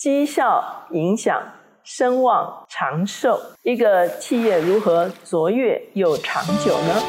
绩效影响声望长寿，一个企业如何卓越又长久呢？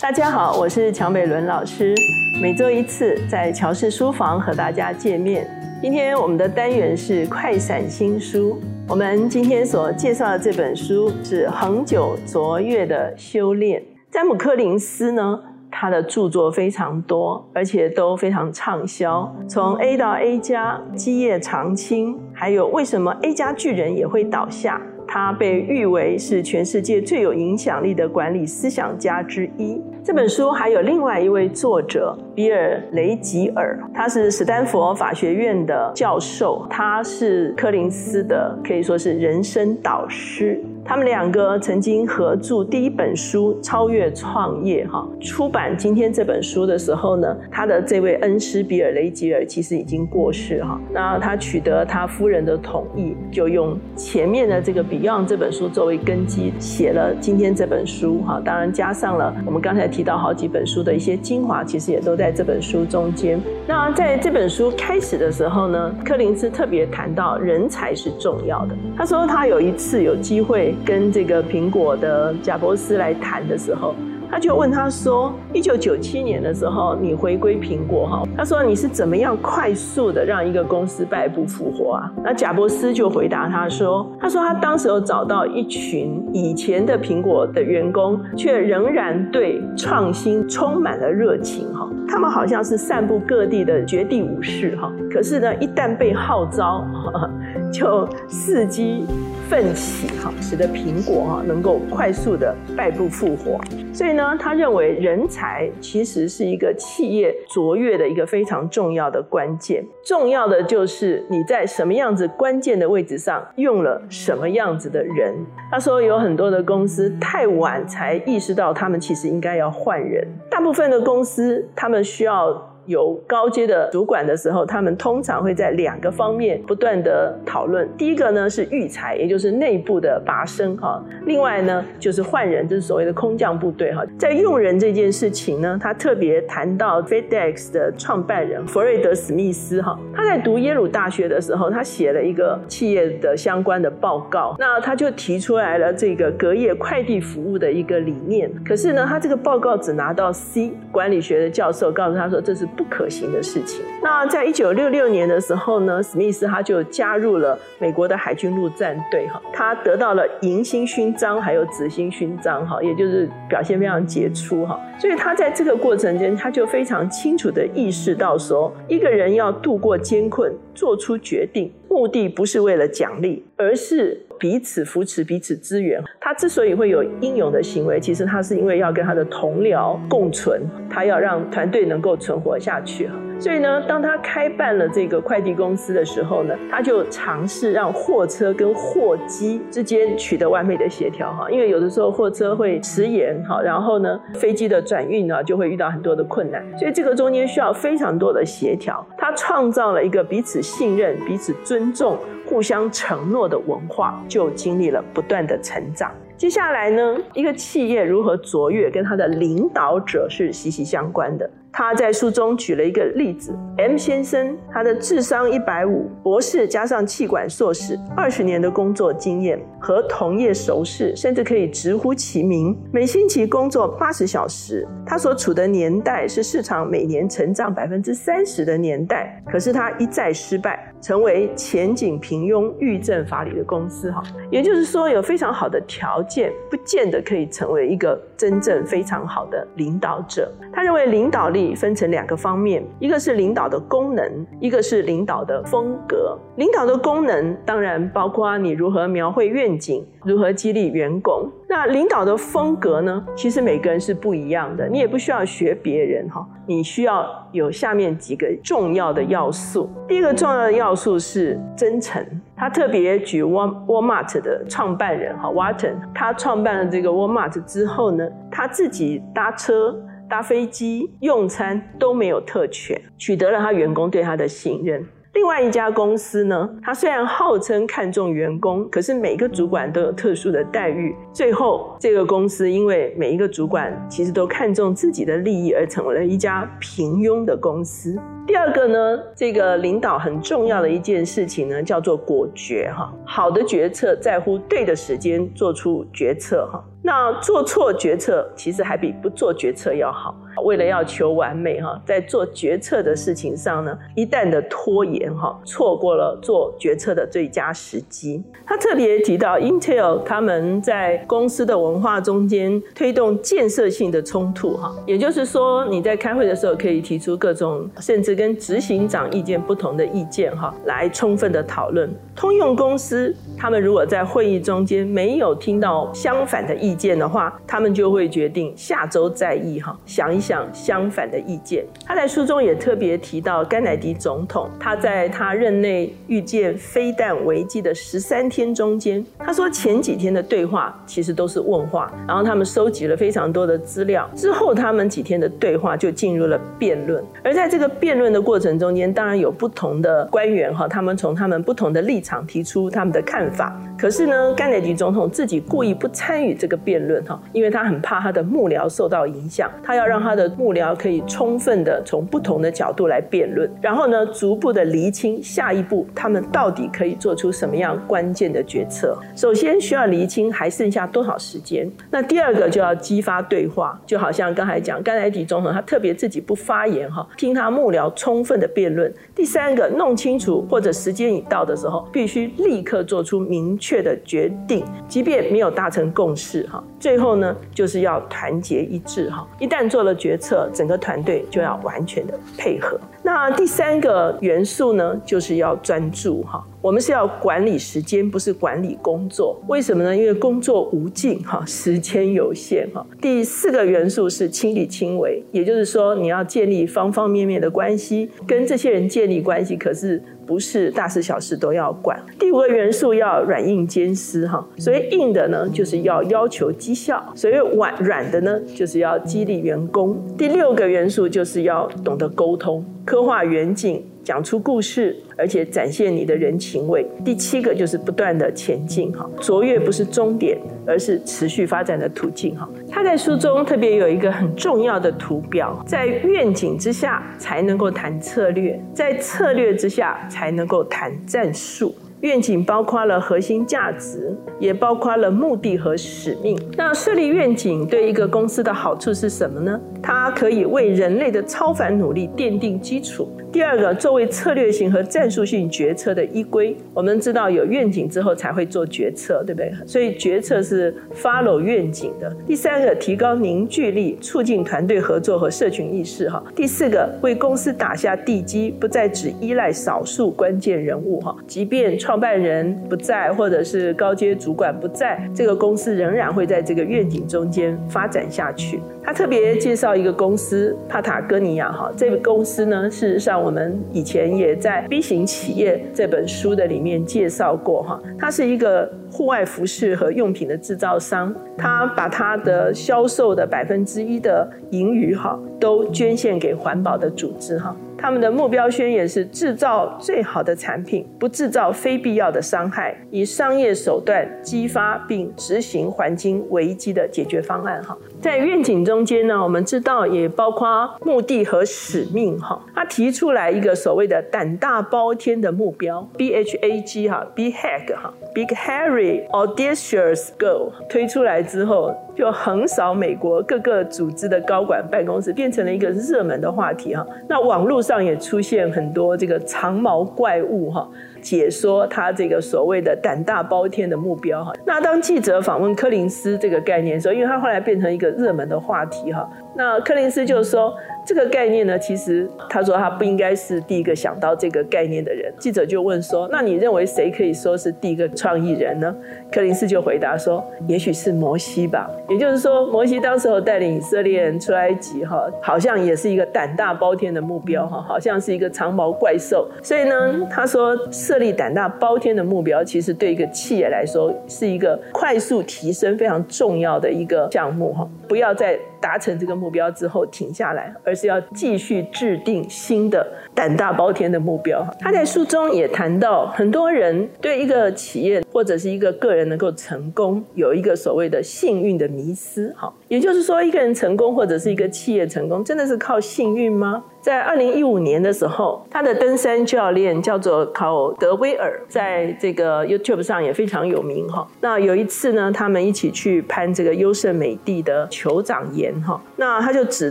大家好，我是乔美伦老师，每周一次在乔氏书房和大家见面。今天我们的单元是快闪新书。我们今天所介绍的这本书是恒久卓越的修炼。詹姆·柯林斯呢，他的著作非常多，而且都非常畅销。从 A 到 A 加，基业长青，还有为什么 A 加巨人也会倒下？他被誉为是全世界最有影响力的管理思想家之一。这本书还有另外一位作者比尔·雷吉尔，他是史丹佛法学院的教授，他是柯林斯的可以说是人生导师。他们两个曾经合著第一本书《超越创业》哈，出版今天这本书的时候呢，他的这位恩师比尔·雷吉尔其实已经过世哈。那他取得他夫人的同意，就用前面的这个《Beyond》这本书作为根基，写了今天这本书哈。当然加上了我们刚才提到好几本书的一些精华，其实也都在这本书中间。那在这本书开始的时候呢，柯林斯特别谈到人才是重要的。他说他有一次有机会。跟这个苹果的贾伯斯来谈的时候。他就问他说：“一九九七年的时候，你回归苹果哈？他说你是怎么样快速的让一个公司败不复活啊？”那贾伯斯就回答他说：“他说他当时有找到一群以前的苹果的员工，却仍然对创新充满了热情哈。他们好像是散布各地的绝地武士哈。可是呢，一旦被号召，就伺机奋起哈，使得苹果哈能够快速的败不复活。所以呢。”他认为人才其实是一个企业卓越的一个非常重要的关键，重要的就是你在什么样子关键的位置上用了什么样子的人。他说有很多的公司太晚才意识到他们其实应该要换人，大部分的公司他们需要。有高阶的主管的时候，他们通常会在两个方面不断的讨论。第一个呢是育才，也就是内部的拔升哈；另外呢就是换人，就是所谓的空降部队哈。在用人这件事情呢，他特别谈到 FedEx 的创办人弗瑞德史密斯哈。他在读耶鲁大学的时候，他写了一个企业的相关的报告，那他就提出来了这个隔夜快递服务的一个理念。可是呢，他这个报告只拿到 C，管理学的教授告诉他说这是。不可行的事情。那在一九六六年的时候呢，史密斯他就加入了美国的海军陆战队，哈，他得到了银星勋章还有紫星勋章，哈，也就是表现非常杰出，哈。所以他在这个过程中，他就非常清楚的意识到说，一个人要度过艰困，做出决定，目的不是为了奖励，而是。彼此扶持，彼此支援。他之所以会有英勇的行为，其实他是因为要跟他的同僚共存，他要让团队能够存活下去。所以呢，当他开办了这个快递公司的时候呢，他就尝试让货车跟货机之间取得完美的协调哈。因为有的时候货车会迟延哈，然后呢，飞机的转运呢就会遇到很多的困难，所以这个中间需要非常多的协调。他创造了一个彼此信任、彼此尊重、互相承诺的文化，就经历了不断的成长。接下来呢，一个企业如何卓越，跟它的领导者是息息相关的。他在书中举了一个例子：M 先生，他的智商一百五，博士加上气管硕士，二十年的工作经验，和同业熟识，甚至可以直呼其名。每星期工作八十小时，他所处的年代是市场每年成长百分之三十的年代。可是他一再失败，成为前景平庸、预政法理的公司。哈，也就是说，有非常好的条件，不见得可以成为一个真正非常好的领导者。他认为领导力。分成两个方面，一个是领导的功能，一个是领导的风格。领导的功能当然包括你如何描绘愿景，如何激励员工。那领导的风格呢？其实每个人是不一样的，你也不需要学别人哈。你需要有下面几个重要的要素。第一个重要的要素是真诚。他特别举 Walmart 的创办人哈 Walton，他创办了这个 Walmart 之后呢，他自己搭车。搭飞机、用餐都没有特权，取得了他员工对他的信任。另外一家公司呢，它虽然号称看重员工，可是每个主管都有特殊的待遇。最后，这个公司因为每一个主管其实都看重自己的利益，而成为了一家平庸的公司。第二个呢，这个领导很重要的一件事情呢，叫做果决哈。好的决策在乎对的时间做出决策哈。那做错决策其实还比不做决策要好。为了要求完美哈，在做决策的事情上呢，一旦的拖延哈，错过了做决策的最佳时机。他特别提到，Intel 他们在公司的文化中间推动建设性的冲突哈，也就是说你在开会的时候可以提出各种甚至跟执行长意见不同的意见哈，来充分的讨论。通用公司他们如果在会议中间没有听到相反的意意见的话，他们就会决定下周再议哈，想一。想相反的意见。他在书中也特别提到，甘乃迪总统他在他任内遇见飞弹危机的十三天中间，他说前几天的对话其实都是问话，然后他们收集了非常多的资料，之后他们几天的对话就进入了辩论。而在这个辩论的过程中间，当然有不同的官员哈，他们从他们不同的立场提出他们的看法。可是呢，甘乃迪总统自己故意不参与这个辩论哈，因为他很怕他的幕僚受到影响，他要让他的幕僚可以充分的从不同的角度来辩论，然后呢，逐步的厘清下一步他们到底可以做出什么样关键的决策。首先需要厘清还剩下多少时间，那第二个就要激发对话，就好像刚才讲甘乃迪总统他特别自己不发言哈，听他幕僚充分的辩论。第三个弄清楚或者时间已到的时候，必须立刻做出明确。确的决定，即便没有达成共识，哈，最后呢，就是要团结一致，哈。一旦做了决策，整个团队就要完全的配合。那第三个元素呢，就是要专注，哈。我们是要管理时间，不是管理工作。为什么呢？因为工作无尽，哈，时间有限，哈。第四个元素是亲力亲为，也就是说，你要建立方方面面的关系，跟这些人建立关系，可是。不是大事小事都要管。第五个元素要软硬兼施哈，所以硬的呢就是要要求绩效，所以软软的呢就是要激励员工。第六个元素就是要懂得沟通，刻画远景。讲出故事，而且展现你的人情味。第七个就是不断的前进哈，卓越不是终点，而是持续发展的途径哈。他在书中特别有一个很重要的图表，在愿景之下才能够谈策略，在策略之下才能够谈战术。愿景包括了核心价值，也包括了目的和使命。那设立愿景对一个公司的好处是什么呢？它可以为人类的超凡努力奠定基础。第二个，作为策略性和战术性决策的依归，我们知道有愿景之后才会做决策，对不对？所以决策是 follow 愿景的。第三个，提高凝聚力，促进团队合作和社群意识。哈。第四个，为公司打下地基，不再只依赖少数关键人物。哈，即便创办人不在，或者是高阶主管不在，这个公司仍然会在这个愿景中间发展下去。他特别介绍一个公司帕塔哥尼亚。哈，这个公司呢，事实上。我们以前也在《B 型企业》这本书的里面介绍过哈，它是一个户外服饰和用品的制造商，它把它的销售的百分之一的盈余哈，都捐献给环保的组织哈。他们的目标宣言是制造最好的产品，不制造非必要的伤害，以商业手段激发并执行环境危机的解决方案。哈，在愿景中间呢，我们知道也包括目的和使命。哈，他提出来一个所谓的胆大包天的目标，B H A G 哈，B Hag 哈，Big Harry Audacious Goal 推出来之后。就横扫美国各个组织的高管办公室，变成了一个热门的话题哈。那网络上也出现很多这个长毛怪物哈。解说他这个所谓的胆大包天的目标哈，那当记者访问柯林斯这个概念时候，因为他后来变成一个热门的话题哈，那柯林斯就说这个概念呢，其实他说他不应该是第一个想到这个概念的人。记者就问说，那你认为谁可以说是第一个创意人呢？柯林斯就回答说，也许是摩西吧。也就是说，摩西当时候带领以色列人出埃及哈，好像也是一个胆大包天的目标哈，好像是一个长毛怪兽。所以呢，他说。设立胆大包天的目标，其实对一个企业来说是一个快速提升非常重要的一个项目哈。不要再达成这个目标之后停下来，而是要继续制定新的胆大包天的目标。他在书中也谈到，很多人对一个企业或者是一个个人能够成功，有一个所谓的幸运的迷思。哈，也就是说，一个人成功或者是一个企业成功，真的是靠幸运吗？在二零一五年的时候，他的登山教练叫做考德威尔，在这个 YouTube 上也非常有名哈。那有一次呢，他们一起去攀这个优胜美地的酋长岩哈，那他就指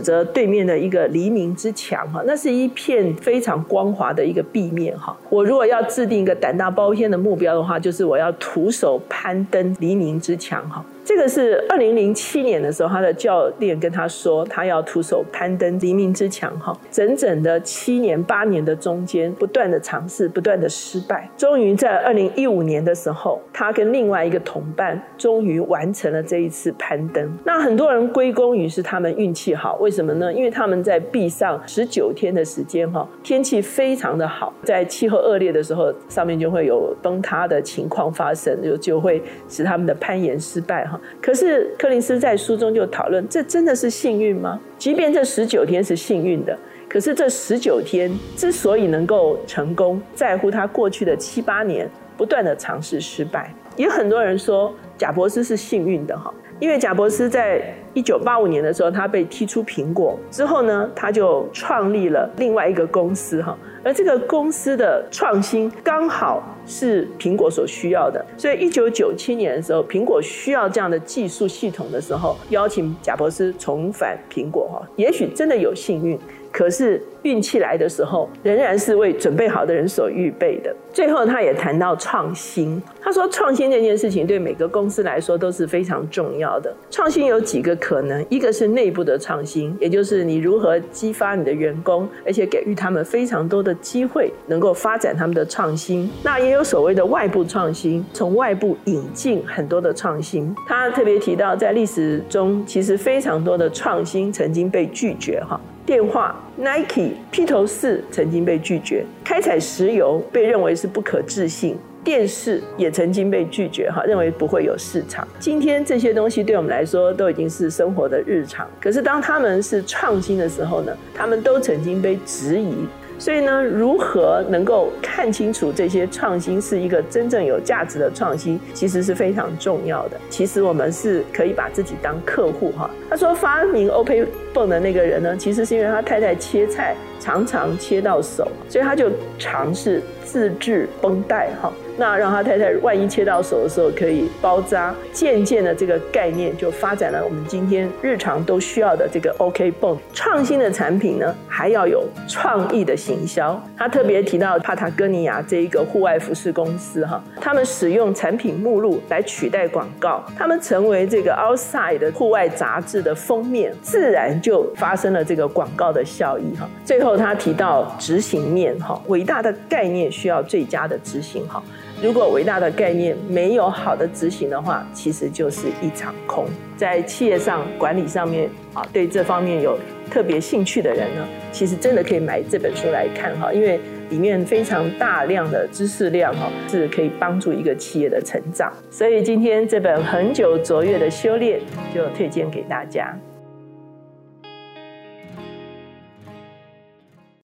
着对面的一个黎明之墙哈，那是一片非常光滑的一个壁面哈。我如果要制定一个胆大包天的目标的话，就是我要徒手攀登黎明之墙哈。这个是二零零七年的时候，他的教练跟他说，他要徒手攀登黎明之墙哈。整整的七年八年的中间，不断的尝试，不断的失败，终于在二零一五年的时候，他跟另外一个同伴终于完成了这一次攀登。那很多人归功于是他们运气好，为什么呢？因为他们在壁上十九天的时间哈，天气非常的好，在气候恶劣的时候，上面就会有崩塌的情况发生，就就会使他们的攀岩失败。可是柯林斯在书中就讨论，这真的是幸运吗？即便这十九天是幸运的，可是这十九天之所以能够成功，在乎他过去的七八年不断的尝试失败。也很多人说贾伯斯是幸运的哈，因为贾伯斯在一九八五年的时候，他被踢出苹果之后呢，他就创立了另外一个公司哈。而这个公司的创新刚好是苹果所需要的，所以一九九七年的时候，苹果需要这样的技术系统的时候，邀请贾伯斯重返苹果哈，也许真的有幸运。可是运气来的时候，仍然是为准备好的人所预备的。最后，他也谈到创新。他说，创新这件事情对每个公司来说都是非常重要的。创新有几个可能，一个是内部的创新，也就是你如何激发你的员工，而且给予他们非常多的机会，能够发展他们的创新。那也有所谓的外部创新，从外部引进很多的创新。他特别提到，在历史中，其实非常多的创新曾经被拒绝。哈。电话、Nike、披头士曾经被拒绝；开采石油被认为是不可置信；电视也曾经被拒绝，哈，认为不会有市场。今天这些东西对我们来说都已经是生活的日常，可是当他们是创新的时候呢？他们都曾经被质疑。所以呢，如何能够看清楚这些创新是一个真正有价值的创新，其实是非常重要的。其实我们是可以把自己当客户哈。他说发明 OP 泵的那个人呢，其实是因为他太太切菜常常切到手，所以他就尝试自制绷带哈。那让他太太万一切到手的时候可以包扎，渐渐的这个概念就发展了。我们今天日常都需要的这个 OK 泵，创新的产品呢，还要有创意的行销。他特别提到帕塔哥尼亚这一个户外服饰公司哈，他们使用产品目录来取代广告，他们成为这个 Outside 的户外杂志的封面，自然就发生了这个广告的效益哈。最后他提到执行面哈，伟大的概念需要最佳的执行哈。如果伟大的概念没有好的执行的话，其实就是一场空。在企业上管理上面啊，对这方面有特别兴趣的人呢，其实真的可以买这本书来看哈，因为里面非常大量的知识量哈，是可以帮助一个企业的成长。所以今天这本《恒久卓越的修炼》就推荐给大家。